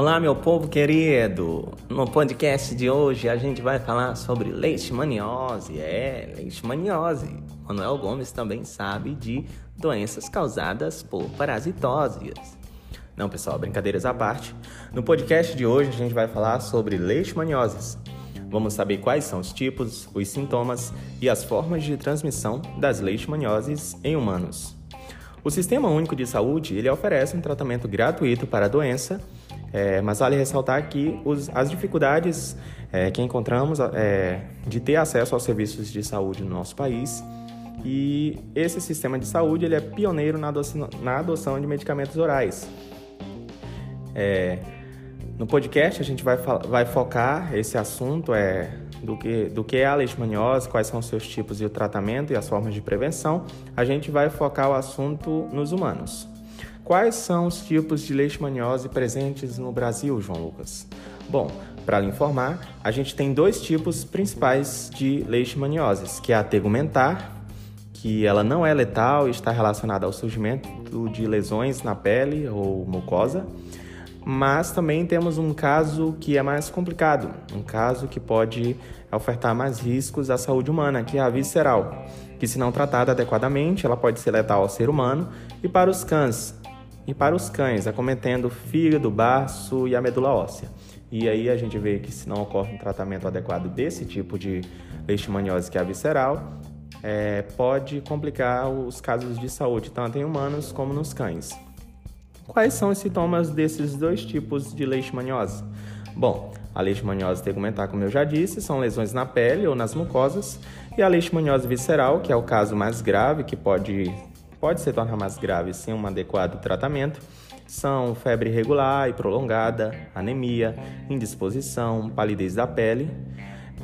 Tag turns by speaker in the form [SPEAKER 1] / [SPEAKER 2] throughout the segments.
[SPEAKER 1] Olá, meu povo querido! No podcast de hoje a gente vai falar sobre leishmaniose. É, leishmaniose. Manuel Gomes também sabe de doenças causadas por parasitoses. Não, pessoal, brincadeiras à parte. No podcast de hoje a gente vai falar sobre leishmanioses. Vamos saber quais são os tipos, os sintomas e as formas de transmissão das leishmanioses em humanos. O Sistema Único de Saúde ele oferece um tratamento gratuito para a doença é, mas vale ressaltar que os, as dificuldades é, que encontramos é, de ter acesso aos serviços de saúde no nosso país e esse sistema de saúde ele é pioneiro na adoção, na adoção de medicamentos orais. É, no podcast a gente vai, vai focar esse assunto é, do, que, do que é a leishmaniose, quais são seus tipos de tratamento e as formas de prevenção. A gente vai focar o assunto nos humanos. Quais são os tipos de leishmaniose presentes no Brasil, João Lucas? Bom, para lhe informar, a gente tem dois tipos principais de leishmaniose, que é a tegumentar, que ela não é letal e está relacionada ao surgimento de lesões na pele ou mucosa, mas também temos um caso que é mais complicado, um caso que pode ofertar mais riscos à saúde humana, que é a visceral, que se não tratada adequadamente, ela pode ser letal ao ser humano e para os cães, e para os cães, acometendo fígado, baço e a medula óssea. E aí a gente vê que se não ocorre um tratamento adequado desse tipo de leishmaniose que é visceral, é, pode complicar os casos de saúde, tanto em humanos como nos cães. Quais são os sintomas desses dois tipos de leishmaniose? Bom, a leishmaniose tegumentar, como eu já disse, são lesões na pele ou nas mucosas, e a leishmaniose visceral, que é o caso mais grave, que pode pode se tornar mais grave sem um adequado tratamento são febre irregular e prolongada, anemia, indisposição, palidez da pele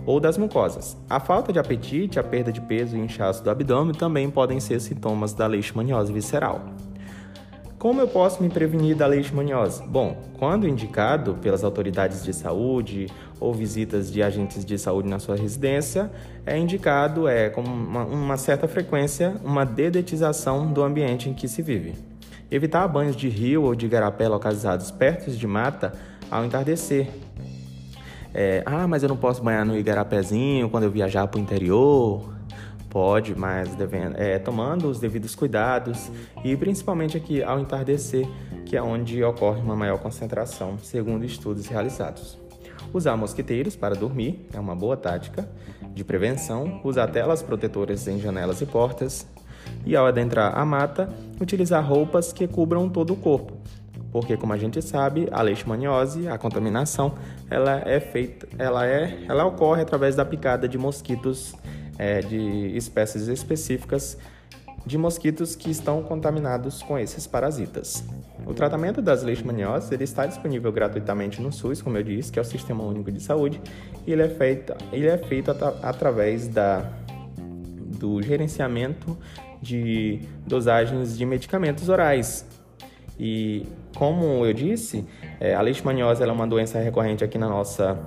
[SPEAKER 1] ou das mucosas. A falta de apetite, a perda de peso e inchaço do abdômen também podem ser sintomas da leishmaniose visceral. Como eu posso me prevenir da leishmaniose? Bom, quando indicado pelas autoridades de saúde ou visitas de agentes de saúde na sua residência, é indicado é, com uma, uma certa frequência uma dedetização do ambiente em que se vive. Evitar banhos de rio ou de igarapé localizados perto de mata ao entardecer. É, ah, mas eu não posso banhar no igarapézinho quando eu viajar para o interior. Pode, mas devendo, é, tomando os devidos cuidados e principalmente aqui ao entardecer, que é onde ocorre uma maior concentração, segundo estudos realizados. Usar mosquiteiros para dormir é uma boa tática de prevenção. Usar telas protetoras em janelas e portas. E ao adentrar a mata, utilizar roupas que cubram todo o corpo, porque como a gente sabe, a leishmaniose, a contaminação, ela é feita, ela é, ela ocorre através da picada de mosquitos é, de espécies específicas de mosquitos que estão contaminados com esses parasitas. O tratamento das leishmanioses ele está disponível gratuitamente no SUS, como eu disse, que é o Sistema Único de Saúde, e ele é feito, ele é feito at através da, do gerenciamento de dosagens de medicamentos orais. E como eu disse, é, a leishmaniose é uma doença recorrente aqui na nossa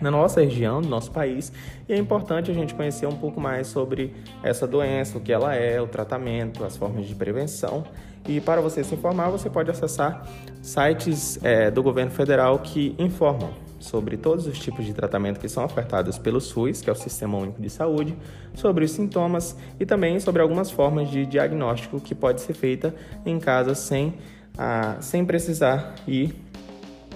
[SPEAKER 1] na nossa região, no nosso país, e é importante a gente conhecer um pouco mais sobre essa doença, o que ela é, o tratamento, as formas de prevenção. E para você se informar, você pode acessar sites é, do governo federal que informam sobre todos os tipos de tratamento que são ofertados pelo SUS, que é o Sistema Único de Saúde, sobre os sintomas e também sobre algumas formas de diagnóstico que pode ser feita em casa sem, a, sem precisar ir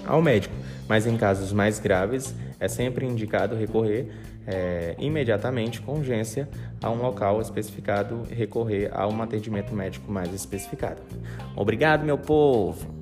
[SPEAKER 1] ao médico. Mas em casos mais graves, é sempre indicado recorrer é, imediatamente, com urgência, a um local especificado, recorrer a um atendimento médico mais especificado. Obrigado, meu povo!